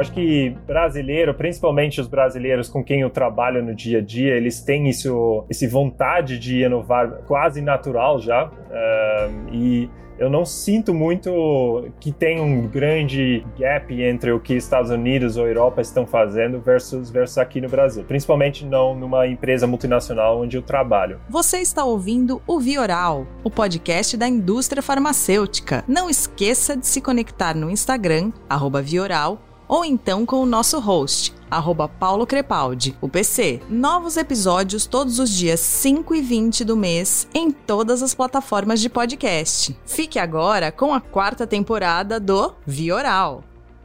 eu acho que brasileiro, principalmente os brasileiros com quem eu trabalho no dia a dia, eles têm isso, esse vontade de inovar quase natural já. E eu não sinto muito que tem um grande gap entre o que Estados Unidos ou Europa estão fazendo versus, versus aqui no Brasil, principalmente não numa empresa multinacional onde eu trabalho. Você está ouvindo o Vioral, o podcast da indústria farmacêutica. Não esqueça de se conectar no Instagram, Vioral, ou então com o nosso host, arroba Paulo Crepaldi, o PC. Novos episódios todos os dias 5 e 20 do mês em todas as plataformas de podcast. Fique agora com a quarta temporada do Vioral.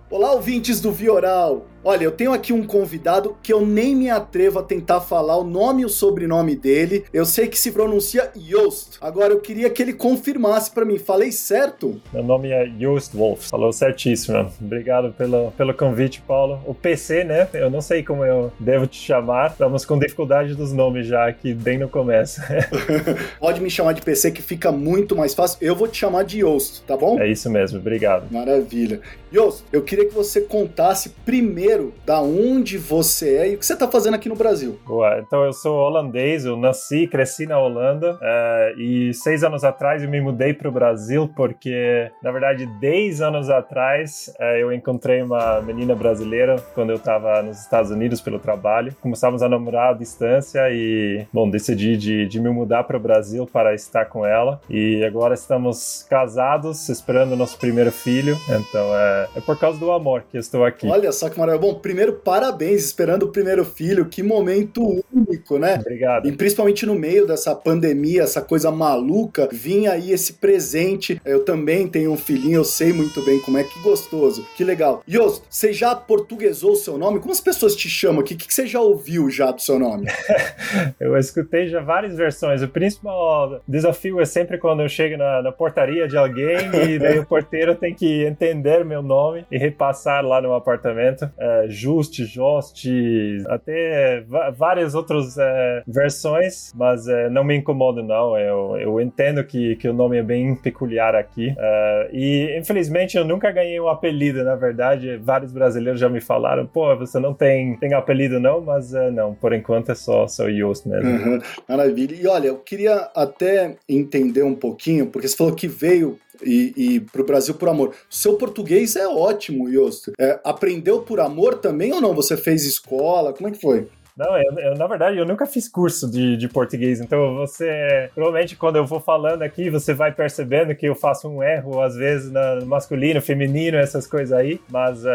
Olá, ouvintes do Vioral! Olha, eu tenho aqui um convidado que eu nem me atrevo a tentar falar o nome e o sobrenome dele. Eu sei que se pronuncia Joost. Agora eu queria que ele confirmasse para mim. Falei certo? Meu nome é Joost Wolf. Falou certíssimo. Obrigado pelo, pelo convite, Paulo. O PC, né? Eu não sei como eu devo te chamar. Estamos com dificuldade dos nomes já aqui bem no começo. Pode me chamar de PC que fica muito mais fácil. Eu vou te chamar de Joost, tá bom? É isso mesmo. Obrigado. Maravilha. Joost, eu queria que você contasse primeiro da onde você é e o que você está fazendo aqui no Brasil. Boa, então eu sou holandês, eu nasci, cresci na Holanda é, e seis anos atrás eu me mudei para o Brasil porque, na verdade, dez anos atrás é, eu encontrei uma menina brasileira quando eu estava nos Estados Unidos pelo trabalho. Começamos a namorar à distância e, bom, decidi de, de me mudar para o Brasil para estar com ela e agora estamos casados, esperando o nosso primeiro filho. Então é, é por causa do amor que eu estou aqui. Olha só que maravilha. Bom, primeiro, parabéns, esperando o primeiro filho. Que momento único, né? Obrigado. E principalmente no meio dessa pandemia, essa coisa maluca, vinha aí esse presente. Eu também tenho um filhinho, eu sei muito bem como é que gostoso. Que legal. Yost, você já portuguesou o seu nome? Como as pessoas te chamam aqui? O que você já ouviu já do seu nome? eu escutei já várias versões. O principal desafio é sempre quando eu chego na, na portaria de alguém e daí o porteiro tem que entender meu nome e repassar lá no apartamento. É, Just, Jost, até várias outras é, versões, mas é, não me incomoda não. Eu, eu entendo que, que o nome é bem peculiar aqui. Uh, e infelizmente eu nunca ganhei um apelido, na verdade. Vários brasileiros já me falaram, pô, você não tem, tem apelido não, mas não, por enquanto é só, só Just mesmo. Uhum. Maravilha. E olha, eu queria até entender um pouquinho, porque você falou que veio e, e para o Brasil por amor. Seu português é ótimo, Yosto. É, aprendeu por amor também ou não? Você fez escola? Como é que foi? Não, eu, eu, na verdade eu nunca fiz curso de, de português, então você provavelmente quando eu vou falando aqui você vai percebendo que eu faço um erro às vezes no masculino, feminino, essas coisas aí, mas uh,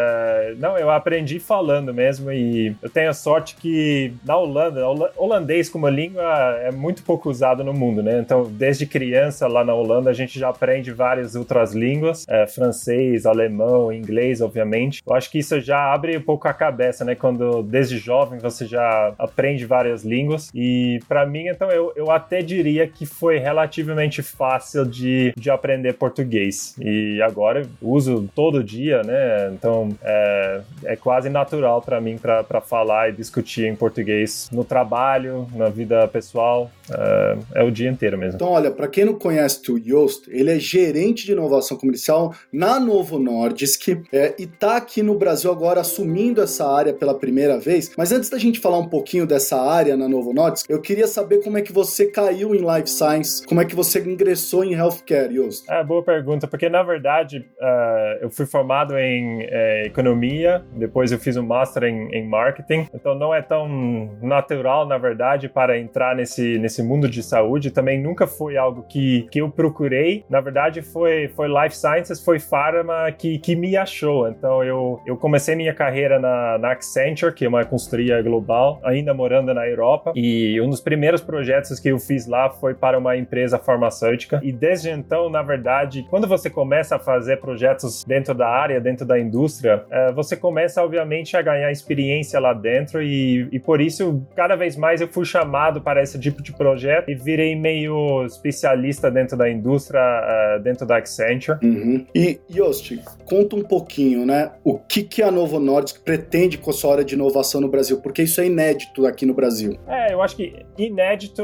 não, eu aprendi falando mesmo e eu tenho a sorte que na Holanda, holandês como língua é muito pouco usado no mundo, né? Então desde criança lá na Holanda a gente já aprende várias outras línguas, é, francês, alemão, inglês, obviamente. Eu acho que isso já abre um pouco a cabeça, né? Quando desde jovem você já aprende várias línguas. E para mim, então, eu, eu até diria que foi relativamente fácil de, de aprender português. E agora uso todo dia, né? Então é, é quase natural para mim para falar e discutir em português no trabalho, na vida pessoal. É, é o dia inteiro mesmo. Então, olha, para quem não conhece o Yost, ele é gerente de inovação comercial na Novo Nordisk é, e tá aqui no Brasil agora assumindo essa área pela primeira vez. Mas antes da gente falar um pouquinho dessa área na Novo Nordisk, eu queria saber como é que você caiu em Life Science, como é que você ingressou em Healthcare, Yost. É, boa pergunta, porque na verdade uh, eu fui formado em uh, Economia, depois eu fiz um Master em, em Marketing, então não é tão natural, na verdade, para entrar nesse, nesse mundo de saúde, também nunca foi algo que, que eu procurei, na verdade foi, foi Life Sciences, foi Pharma que, que me achou, então eu, eu comecei minha carreira na, na Accenture, que é uma consultoria global, ainda morando na Europa. E um dos primeiros projetos que eu fiz lá foi para uma empresa farmacêutica. E desde então, na verdade, quando você começa a fazer projetos dentro da área, dentro da indústria, é, você começa, obviamente, a ganhar experiência lá dentro. E, e por isso, cada vez mais eu fui chamado para esse tipo de projeto e virei meio especialista dentro da indústria, é, dentro da Accenture. Uhum. E, Yost, conta um pouquinho, né? O que, que a Novo Nordisk pretende com a sua área de inovação no Brasil? Porque isso é inédito inédito aqui no Brasil? É, eu acho que inédito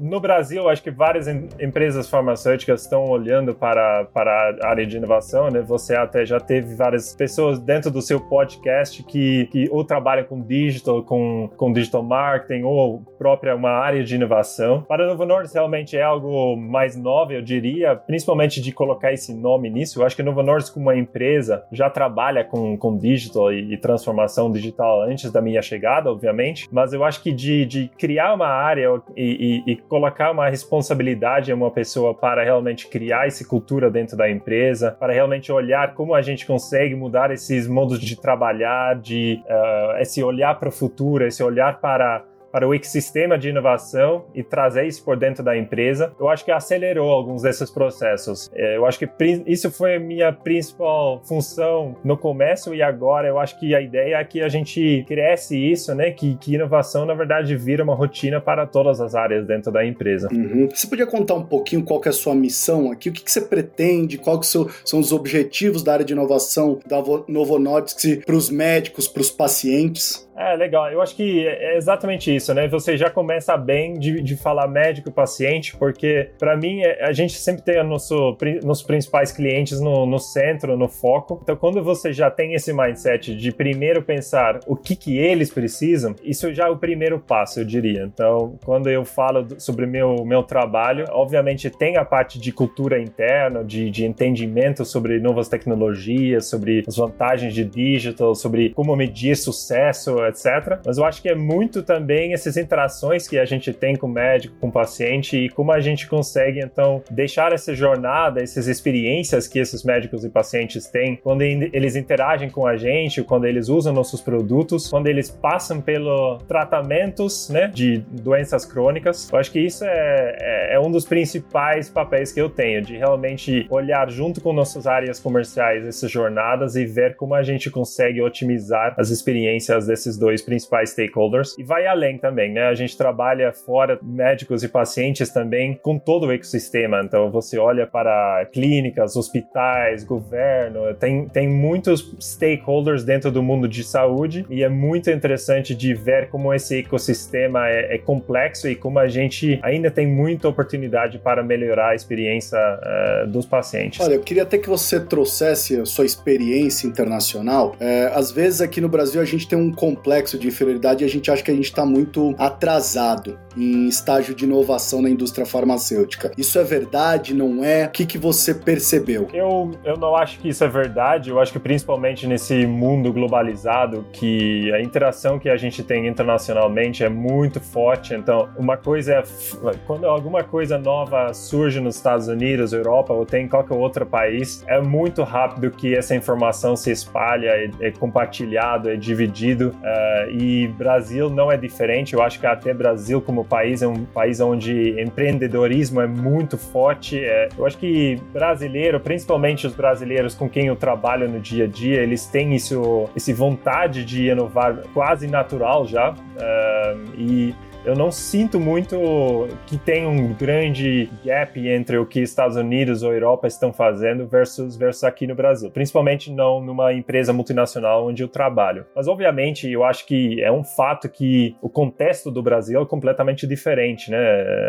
no Brasil, acho que várias em, empresas farmacêuticas estão olhando para, para a área de inovação, né? Você até já teve várias pessoas dentro do seu podcast que, que ou trabalham com digital, com, com digital marketing, ou própria uma área de inovação. Para Novo Norte realmente é algo mais novo, eu diria, principalmente de colocar esse nome nisso. Eu acho que Novo Norte, como uma empresa, já trabalha com, com digital e, e transformação digital antes da minha chegada, obviamente, mas eu acho que de, de criar uma área e, e, e colocar uma responsabilidade em uma pessoa para realmente criar essa cultura dentro da empresa, para realmente olhar como a gente consegue mudar esses modos de trabalhar, de uh, esse olhar para o futuro, esse olhar para para o ecossistema de inovação e trazer isso por dentro da empresa, eu acho que acelerou alguns desses processos. É, eu acho que isso foi a minha principal função no começo e agora eu acho que a ideia é que a gente cresce isso, né? Que, que inovação, na verdade, vira uma rotina para todas as áreas dentro da empresa. Uhum. Você podia contar um pouquinho qual é a sua missão aqui? O que, que você pretende? Quais são os objetivos da área de inovação da Novo Nordisk para os médicos, para os pacientes? É, legal. Eu acho que é exatamente isso, né? Você já começa bem de, de falar médico-paciente, porque para mim é, a gente sempre tem nosso, nossos principais clientes no, no centro, no foco. Então, quando você já tem esse mindset de primeiro pensar o que, que eles precisam, isso já é o primeiro passo, eu diria. Então, quando eu falo sobre meu meu trabalho, obviamente tem a parte de cultura interna, de, de entendimento sobre novas tecnologias, sobre as vantagens de digital, sobre como medir sucesso etc. Mas eu acho que é muito também essas interações que a gente tem com o médico, com o paciente e como a gente consegue, então, deixar essa jornada, essas experiências que esses médicos e pacientes têm quando eles interagem com a gente, quando eles usam nossos produtos, quando eles passam pelos tratamentos, né, de doenças crônicas. Eu acho que isso é, é, é um dos principais papéis que eu tenho, de realmente olhar junto com nossas áreas comerciais essas jornadas e ver como a gente consegue otimizar as experiências desses dois principais stakeholders e vai além também, né? A gente trabalha fora médicos e pacientes também com todo o ecossistema. Então você olha para clínicas, hospitais, governo, tem, tem muitos stakeholders dentro do mundo de saúde e é muito interessante de ver como esse ecossistema é, é complexo e como a gente ainda tem muita oportunidade para melhorar a experiência uh, dos pacientes. Olha, eu queria até que você trouxesse a sua experiência internacional. É, às vezes aqui no Brasil a gente tem um complexo de inferioridade a gente acha que a gente está muito atrasado em estágio de inovação na indústria farmacêutica. Isso é verdade? Não é? O que, que você percebeu? Eu, eu não acho que isso é verdade. Eu acho que principalmente nesse mundo globalizado, que a interação que a gente tem internacionalmente é muito forte. Então, uma coisa é quando alguma coisa nova surge nos Estados Unidos, Europa ou tem qualquer outro país, é muito rápido que essa informação se espalha, é, é compartilhado, é dividido. Uh, e Brasil não é diferente. Eu acho que até Brasil como país é um país onde empreendedorismo é muito forte. É, eu acho que brasileiro, principalmente os brasileiros com quem eu trabalho no dia a dia, eles têm isso, esse vontade de inovar quase natural já. Uh, e eu não sinto muito que tem um grande gap entre o que Estados Unidos ou Europa estão fazendo versus, versus aqui no Brasil, principalmente não numa empresa multinacional onde eu trabalho. Mas obviamente eu acho que é um fato que o contexto do Brasil é completamente diferente, né?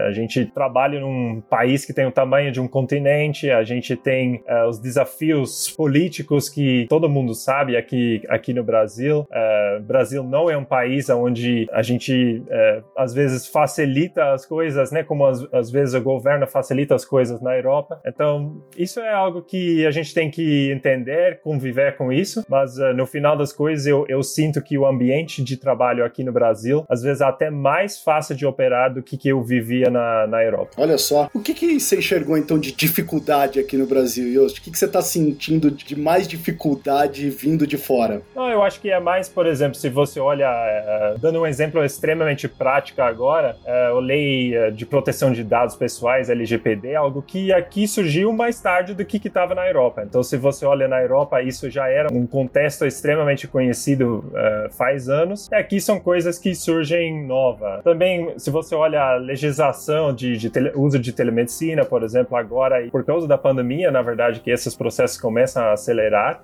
A gente trabalha num país que tem o tamanho de um continente, a gente tem uh, os desafios políticos que todo mundo sabe aqui, aqui no Brasil. Uh, Brasil não é um país onde a gente uh, às vezes facilita as coisas, né? Como às, às vezes o governo facilita as coisas na Europa. Então, isso é algo que a gente tem que entender, conviver com isso, mas uh, no final das coisas eu, eu sinto que o ambiente de trabalho aqui no Brasil, às vezes é até mais fácil de operar do que, que eu vivia na, na Europa. Olha só, o que, que você enxergou então de dificuldade aqui no Brasil, Yost? O que, que você está sentindo de mais dificuldade vindo de fora? Não, eu acho que é mais, por exemplo, se você olha, uh, dando um exemplo extremamente prático, prática agora, é, a lei é, de proteção de dados pessoais, LGPD, algo que aqui surgiu mais tarde do que estava na Europa. Então, se você olha na Europa, isso já era um contexto extremamente conhecido faz anos. E aqui são coisas que surgem nova. Também, se você olha a legislação de, de tele, uso de telemedicina, por exemplo, agora, por causa da pandemia, na verdade, que esses processos começam a acelerar.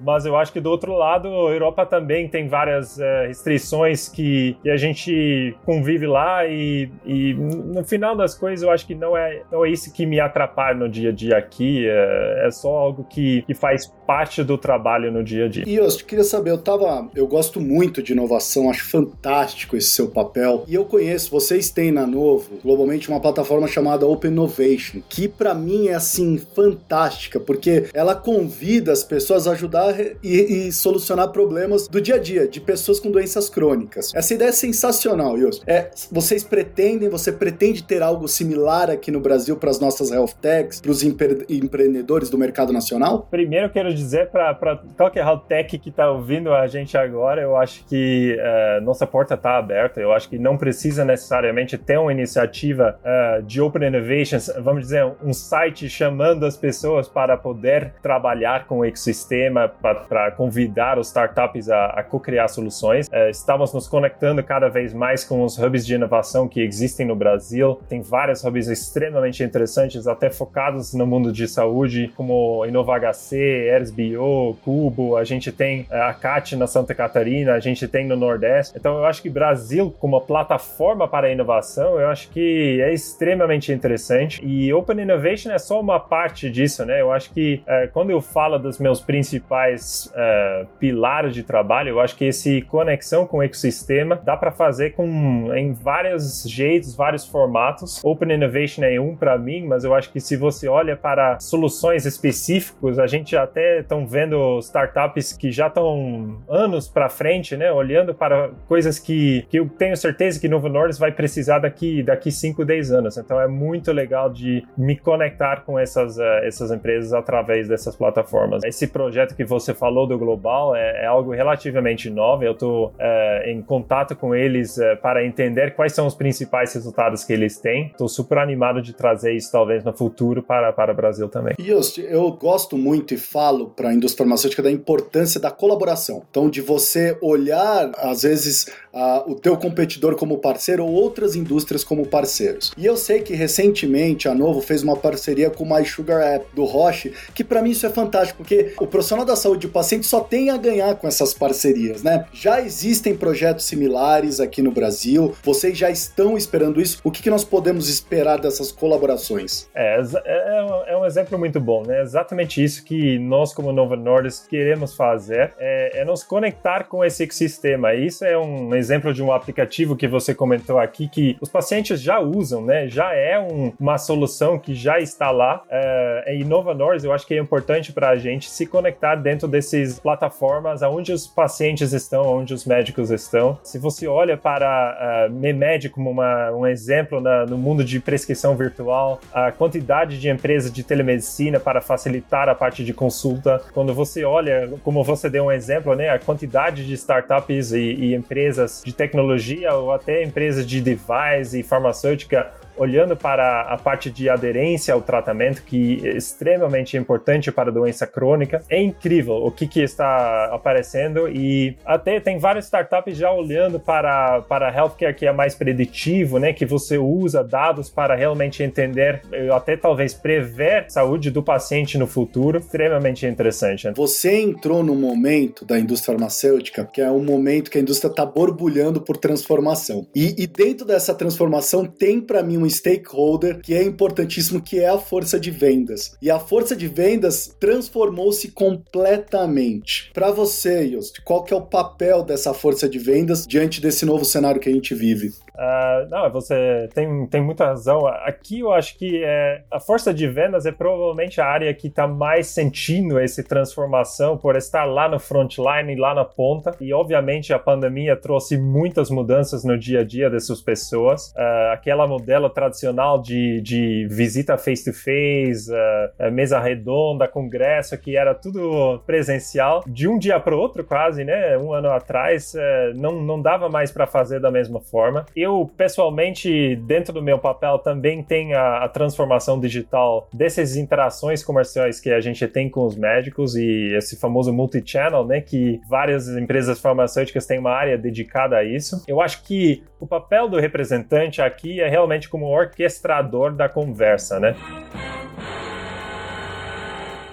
Mas eu acho que do outro lado, a Europa também tem várias restrições que, que, a gente convive lá e, e, no final das coisas eu acho que não é, não é isso que me atrapalha no dia a dia aqui, é, é só algo que, que faz parte do trabalho no dia a dia. E eu queria saber, eu tava, eu gosto muito de inovação, acho fantástico esse seu papel. E eu conheço, vocês têm na Novo, globalmente uma plataforma chamada Open Innovation, que para mim é assim fantástica, porque ela convida as pessoas a ajudar e, e, solucionar problemas do dia a dia de pessoas com doenças crônicas. Essa ideia é sensacional, Yos. É, vocês pretendem, você pretende ter algo similar aqui no Brasil para as nossas health techs, para os empre empreendedores do mercado nacional? Primeiro eu quero dizer para qualquer health tech que está ouvindo a gente agora, eu acho que uh, nossa porta está aberta. Eu acho que não precisa necessariamente ter uma iniciativa uh, de Open Innovations, vamos dizer, um site chamando as pessoas para poder trabalhar com o ecossistema, para convidar os startups a, a co-criar soluções. Uh, estamos nos conectando cada vez mais com os hubs de inovação que existem no Brasil. Tem vários hubs extremamente interessantes, até focados no mundo de saúde, como InovaHC, ErsBio, Cubo. A gente tem a CAT na Santa Catarina, a gente tem no Nordeste. Então eu acho que Brasil como plataforma para inovação, eu acho que é extremamente interessante e Open Innovation é só uma parte disso, né? Eu acho que é, quando eu falo dos meus principais é, pilares de trabalho, eu acho que esse conexão com o ecossistema dá para fazer com em vários jeitos, vários formatos. Open Innovation é um para mim, mas eu acho que se você olha para soluções específicas, a gente até estão vendo startups que já estão anos para frente, né? Olhando para coisas que, que eu tenho certeza que Novo Nordisk vai precisar daqui daqui 5, 10 anos. Então é muito legal de me conectar com essas, uh, essas empresas através dessas plataformas. Esse projeto que você falou do Global é, é algo relativamente novo. Eu estou uh, em contato com eles uh, para entender quais são os principais resultados que eles têm. Estou super animado de trazer isso talvez no futuro para, para o Brasil também. Just, eu gosto muito e falo para a indústria farmacêutica da importância da colaboração. Então, de você olhar, às vezes, uh, o teu competidor como parceiro ou outras indústrias como parceiros. E eu sei que recentemente a Novo fez uma parceria com o MySugar App do Roche, que para mim isso é fantástico, porque o profissional da saúde e o paciente só tem a ganhar com essas parcerias, né? Já existem projetos similares aqui no Brasil, vocês já estão esperando isso. O que, que nós podemos esperar dessas colaborações? É, é, é um exemplo muito bom, né? Exatamente isso que nós, como Nova Nordisk, queremos fazer, é, é nos conectar com esse ecossistema. Isso é um exemplo de um aplicativo que você comentou aqui que os pacientes já usam, né? Já é um, uma solução que já está lá. É, em Nova Nordisk, eu acho que é importante para a gente se conectar dentro dessas plataformas onde os pacientes estão, onde os médicos estão. Se você olha para uh, Memed como uma, um exemplo na, no mundo de prescrição virtual, a quantidade de empresas de telemedicina para facilitar a parte de consulta. Quando você olha, como você deu um exemplo, né? A quantidade de startups e, e empresas de tecnologia ou até empresas de device e farmacêutica olhando para a parte de aderência ao tratamento, que é extremamente importante para a doença crônica, é incrível o que, que está aparecendo e até tem várias startups já olhando para, para healthcare que é mais preditivo, né, que você usa dados para realmente entender, até talvez prever a saúde do paciente no futuro, extremamente interessante. Você entrou no momento da indústria farmacêutica, que é um momento que a indústria está borbulhando por transformação. E, e dentro dessa transformação tem para mim um stakeholder que é importantíssimo, que é a força de vendas. E a força de vendas transformou-se completamente. Para você, Yost, qual que é o papel dessa força de vendas diante desse novo cenário que a gente vive? Uh, não, você tem, tem muita razão. Aqui eu acho que é, a força de vendas é provavelmente a área que está mais sentindo essa transformação por estar lá no frontline, lá na ponta. E obviamente a pandemia trouxe muitas mudanças no dia a dia dessas pessoas. Uh, aquela modelo tradicional de, de visita face-to-face, -face, uh, mesa redonda, congresso, que era tudo presencial, de um dia para o outro quase, né? Um ano atrás, não, não dava mais para fazer da mesma forma. E eu, pessoalmente, dentro do meu papel, também tenho a, a transformação digital dessas interações comerciais que a gente tem com os médicos e esse famoso multi-channel, né, que várias empresas farmacêuticas têm uma área dedicada a isso. Eu acho que o papel do representante aqui é realmente como orquestrador da conversa, né?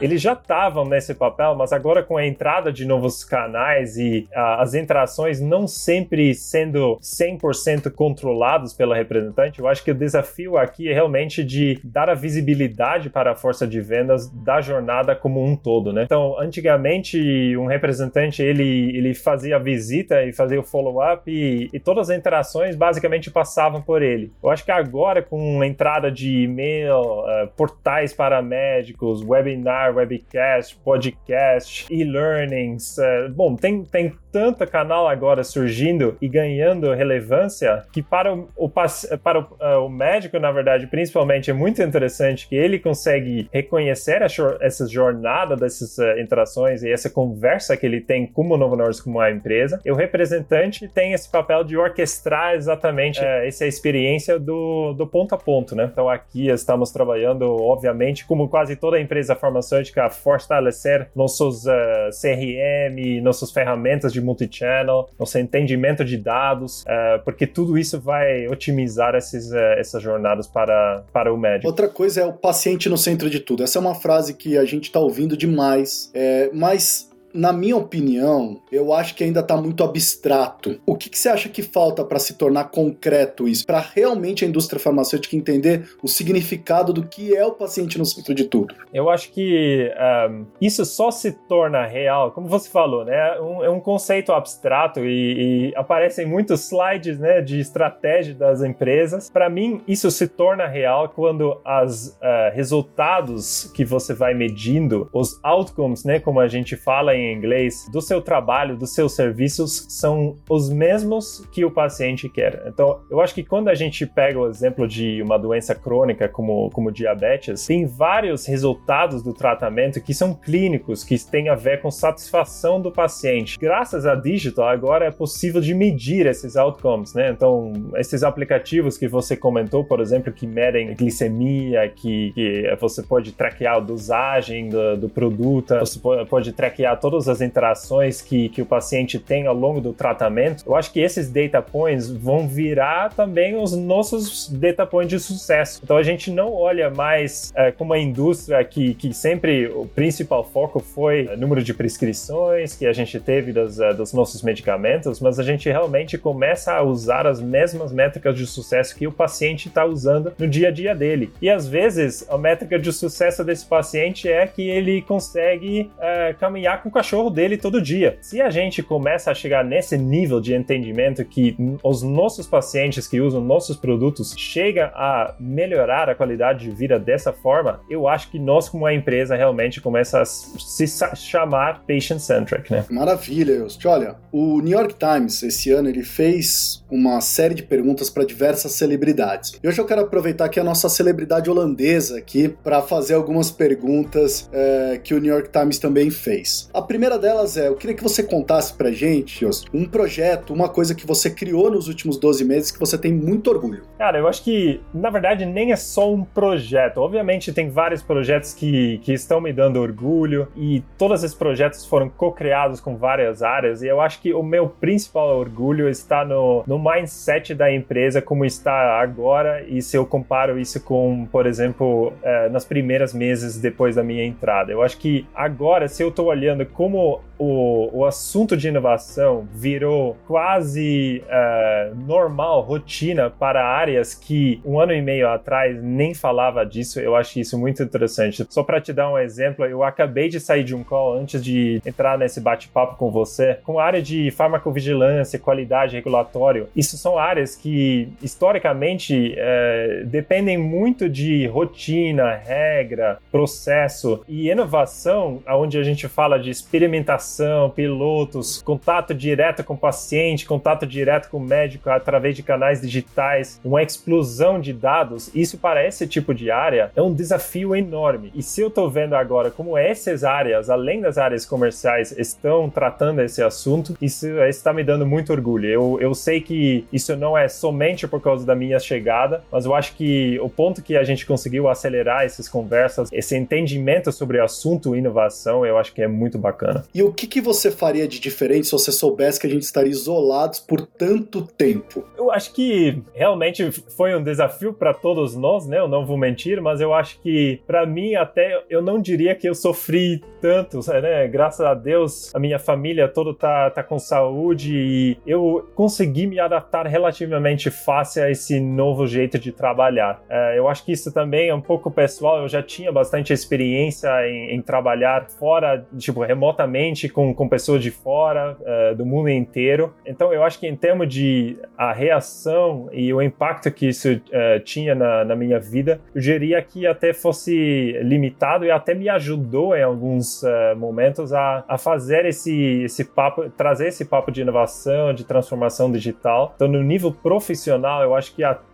Eles já estavam nesse papel, mas agora com a entrada de novos canais e uh, as interações não sempre sendo 100% controlados pela representante, eu acho que o desafio aqui é realmente de dar a visibilidade para a força de vendas da jornada como um todo, né? Então, antigamente, um representante, ele, ele fazia a visita e fazia o follow-up e, e todas as interações basicamente passavam por ele. Eu acho que agora, com a entrada de e-mail, uh, portais para médicos, webinar, webcast, podcast, e-learnings. É, bom, tem, tem tanta canal agora surgindo e ganhando relevância que para o, o para o, uh, o, médico, na verdade, principalmente, é muito interessante que ele consegue reconhecer essa jornada dessas uh, interações e essa conversa que ele tem como Novo Nordisk, como a empresa. E o representante tem esse papel de orquestrar exatamente uh, essa experiência do, do ponto a ponto, né? Então aqui estamos trabalhando, obviamente, como quase toda empresa farmacêutica, a fortalecer nossos CRM, nossas ferramentas de de multichannel, nosso entendimento de dados, uh, porque tudo isso vai otimizar esses, uh, essas jornadas para, para o médico. Outra coisa é o paciente no centro de tudo. Essa é uma frase que a gente está ouvindo demais, é, mas na minha opinião, eu acho que ainda está muito abstrato. O que, que, você acha que falta para se tornar concreto isso? Para realmente a indústria farmacêutica entender o significado do que é o paciente no centro de tudo? Eu acho que um, isso só se torna real, como você falou, né? Um, é um conceito abstrato e, e, aparecem muitos slides né, de estratégia das empresas. Para mim, isso se torna real quando os uh, resultados que você vai medindo, os outcomes, né, como a gente fala em em inglês do seu trabalho, dos seus serviços, são os mesmos que o paciente quer. Então, eu acho que quando a gente pega o exemplo de uma doença crônica como, como diabetes, tem vários resultados do tratamento que são clínicos, que têm a ver com satisfação do paciente. Graças a digital, agora é possível de medir esses outcomes, né? Então, esses aplicativos que você comentou, por exemplo, que medem glicemia, que, que você pode traquear a dosagem do, do produto, você pode traquear todas as interações que, que o paciente tem ao longo do tratamento, eu acho que esses data points vão virar também os nossos data points de sucesso. Então a gente não olha mais é, como a indústria que, que sempre o principal foco foi o número de prescrições que a gente teve dos, uh, dos nossos medicamentos, mas a gente realmente começa a usar as mesmas métricas de sucesso que o paciente está usando no dia a dia dele. E às vezes a métrica de sucesso desse paciente é que ele consegue uh, caminhar com cachorro dele todo dia. Se a gente começa a chegar nesse nível de entendimento que os nossos pacientes que usam nossos produtos chegam a melhorar a qualidade de vida dessa forma, eu acho que nós, como a empresa, realmente começa a se chamar patient-centric, né? Maravilha, Just. Olha, o New York Times, esse ano, ele fez uma série de perguntas para diversas celebridades. E hoje eu quero aproveitar que a nossa celebridade holandesa aqui para fazer algumas perguntas é, que o New York Times também fez. A primeira delas é, eu queria que você contasse pra gente, Jos, um projeto, uma coisa que você criou nos últimos 12 meses que você tem muito orgulho. Cara, eu acho que, na verdade, nem é só um projeto. Obviamente, tem vários projetos que, que estão me dando orgulho e todos esses projetos foram co-criados com várias áreas e eu acho que o meu principal orgulho está no, no mindset da empresa como está agora e se eu comparo isso com, por exemplo, eh, nas primeiras meses depois da minha entrada. Eu acho que agora, se eu estou olhando como o, o assunto de inovação virou quase uh, normal, rotina para áreas que um ano e meio atrás nem falava disso, eu acho isso muito interessante. Só para te dar um exemplo, eu acabei de sair de um call antes de entrar nesse bate-papo com você, com a área de farmacovigilância, qualidade, regulatório. Isso são áreas que historicamente uh, dependem muito de rotina, regra, processo e inovação, onde a gente fala de experimentação, pilotos, contato direto com o paciente, contato direto com o médico através de canais digitais, uma explosão de dados, isso para esse tipo de área é um desafio enorme. E se eu estou vendo agora como essas áreas, além das áreas comerciais, estão tratando esse assunto, isso está me dando muito orgulho. Eu, eu sei que isso não é somente por causa da minha chegada, mas eu acho que o ponto que a gente conseguiu acelerar essas conversas, esse entendimento sobre o assunto inovação, eu acho que é muito bacana. E o que, que você faria de diferente se você soubesse que a gente estaria isolados por tanto tempo? Eu acho que realmente foi um desafio para todos nós, né? Eu não vou mentir, mas eu acho que para mim até eu não diria que eu sofri tanto, né? Graças a Deus, a minha família toda tá, tá com saúde e eu consegui me adaptar relativamente fácil a esse novo jeito de trabalhar. É, eu acho que isso também é um pouco pessoal, eu já tinha bastante experiência em, em trabalhar fora, tipo, remotamente com, com pessoas de fora, uh, do mundo inteiro. Então eu acho que em termos de a reação e o impacto que isso uh, tinha na, na minha vida, eu diria que até fosse limitado e até me ajudou em alguns uh, momentos a, a fazer esse, esse papo, trazer esse papo de inovação, de transformação digital. Então, no nível profissional, eu acho que até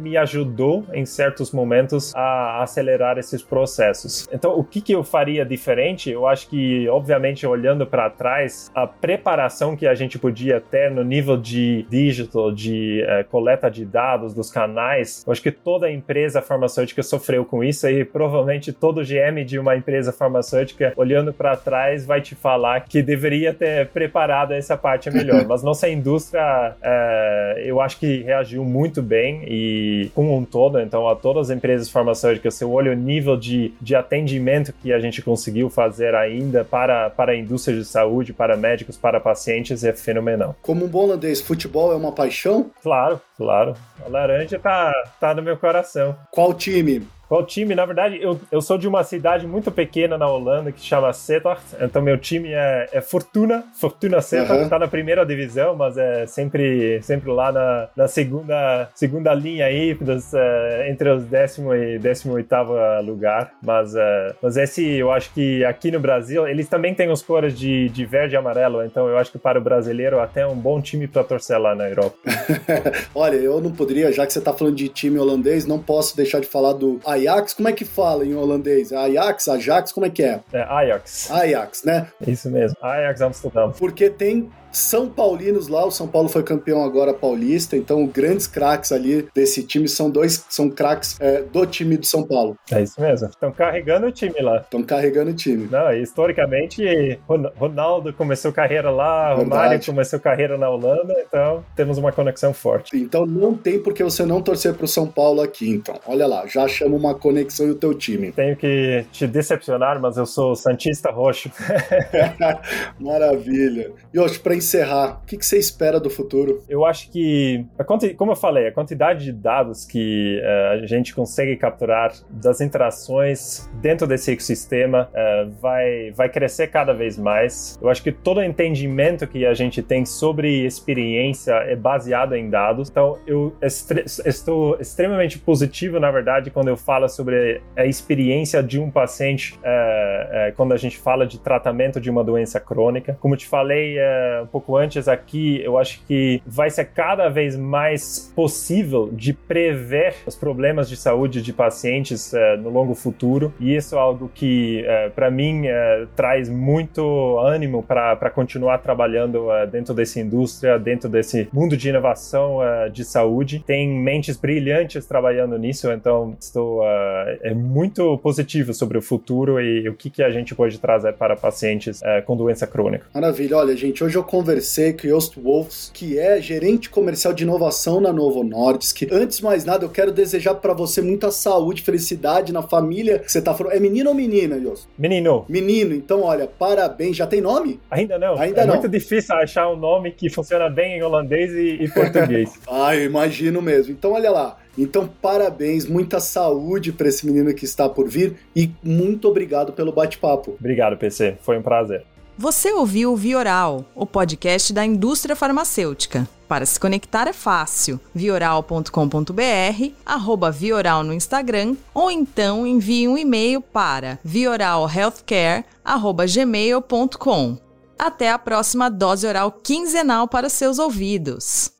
me ajudou em certos momentos a acelerar esses processos. Então, o que, que eu faria diferente? Eu acho que, obviamente, olhando para trás, a preparação que a gente podia ter no nível de digital, de uh, coleta de dados dos canais, eu acho que toda empresa farmacêutica sofreu com isso e provavelmente todo GM de uma empresa farmacêutica, olhando para trás, vai te falar que deveria ter preparado essa parte melhor. Mas nossa indústria, uh, eu acho que reagiu muito bem e com um todo, então a todas as empresas farmacêuticas, se eu olho o nível de, de atendimento que a gente conseguiu fazer ainda para, para a indústria de saúde, para médicos, para pacientes, é fenomenal. Como um bom holandês, futebol é uma paixão? Claro, claro. A laranja tá, tá no meu coração. Qual time? Qual time? Na verdade, eu, eu sou de uma cidade muito pequena na Holanda que chama Sittard. Então, meu time é, é Fortuna. Fortuna Sittard. Uhum. Tá na primeira divisão, mas é sempre, sempre lá na, na segunda, segunda linha aí, dos, uh, entre os décimo e décimo oitavo lugar. Mas, uh, mas esse, eu acho que aqui no Brasil, eles também têm os cores de, de verde e amarelo. Então, eu acho que para o brasileiro, até é um bom time para torcer lá na Europa. Olha, eu não poderia, já que você tá falando de time holandês, não posso deixar de falar do Ajax, como é que fala em holandês? Ajax, Ajax, como é que é? É Ajax. Ajax, né? Isso mesmo, Ajax Amsterdam. Porque tem são Paulinos lá, o São Paulo foi campeão agora paulista, então grandes craques ali desse time são dois, são craques é, do time do São Paulo. É isso mesmo, estão carregando o time lá. Estão carregando o time. Não, historicamente, Ronaldo começou carreira lá, Verdade. Romário começou carreira na Holanda, então temos uma conexão forte. Então não tem por que você não torcer pro São Paulo aqui, então. Olha lá, já chama uma conexão e o teu time. Tenho que te decepcionar, mas eu sou Santista Roxo. Maravilha. E hoje, pra encerrar, o que, que, você espera do futuro? Eu acho que, como eu falei, a quantidade de dados que uh, a gente consegue capturar das interações dentro desse ecossistema uh, vai, vai crescer cada vez mais. Eu acho que todo o entendimento que a gente tem sobre experiência é baseado em dados. Então, eu estou extremamente positivo, na verdade, quando eu falo sobre a experiência de um paciente uh, quando a gente fala de tratamento de uma doença crônica. Como te falei, um pouco antes aqui, eu acho que vai ser cada vez mais possível de prever os problemas de saúde de pacientes uh, no longo futuro. E isso é algo que, uh, eh, para mim, uh, traz muito ânimo para continuar trabalhando dentro dessa indústria, dentro desse mundo de inovação de saúde. Tem mentes brilhantes trabalhando nisso, então estou é muito positivo sobre o futuro e o que, que a gente pode trazer para pacientes com doença crônica. Maravilha. Olha, gente, hoje eu conversei com Jost Wolfs, que é gerente comercial de inovação na Novo Nordisk. Antes de mais nada, eu quero desejar para você muita saúde, felicidade na família que você tá falando. É menino ou menina, Jost? Menino. Menino. Então, olha, parabéns. Já tem nome? Ainda não. Ainda é não. muito difícil achar um nome que funciona bem em holandês e, e português. ah, eu imagino mesmo. Então, olha lá. Então, parabéns, muita saúde para esse menino que está por vir e muito obrigado pelo bate-papo. Obrigado, PC. Foi um prazer. Você ouviu o Vioral, o podcast da indústria farmacêutica. Para se conectar é fácil. vioral.com.br, arroba Vioral no Instagram, ou então envie um e-mail para vioralhealthcare.gmail.com. Até a próxima dose oral quinzenal para seus ouvidos.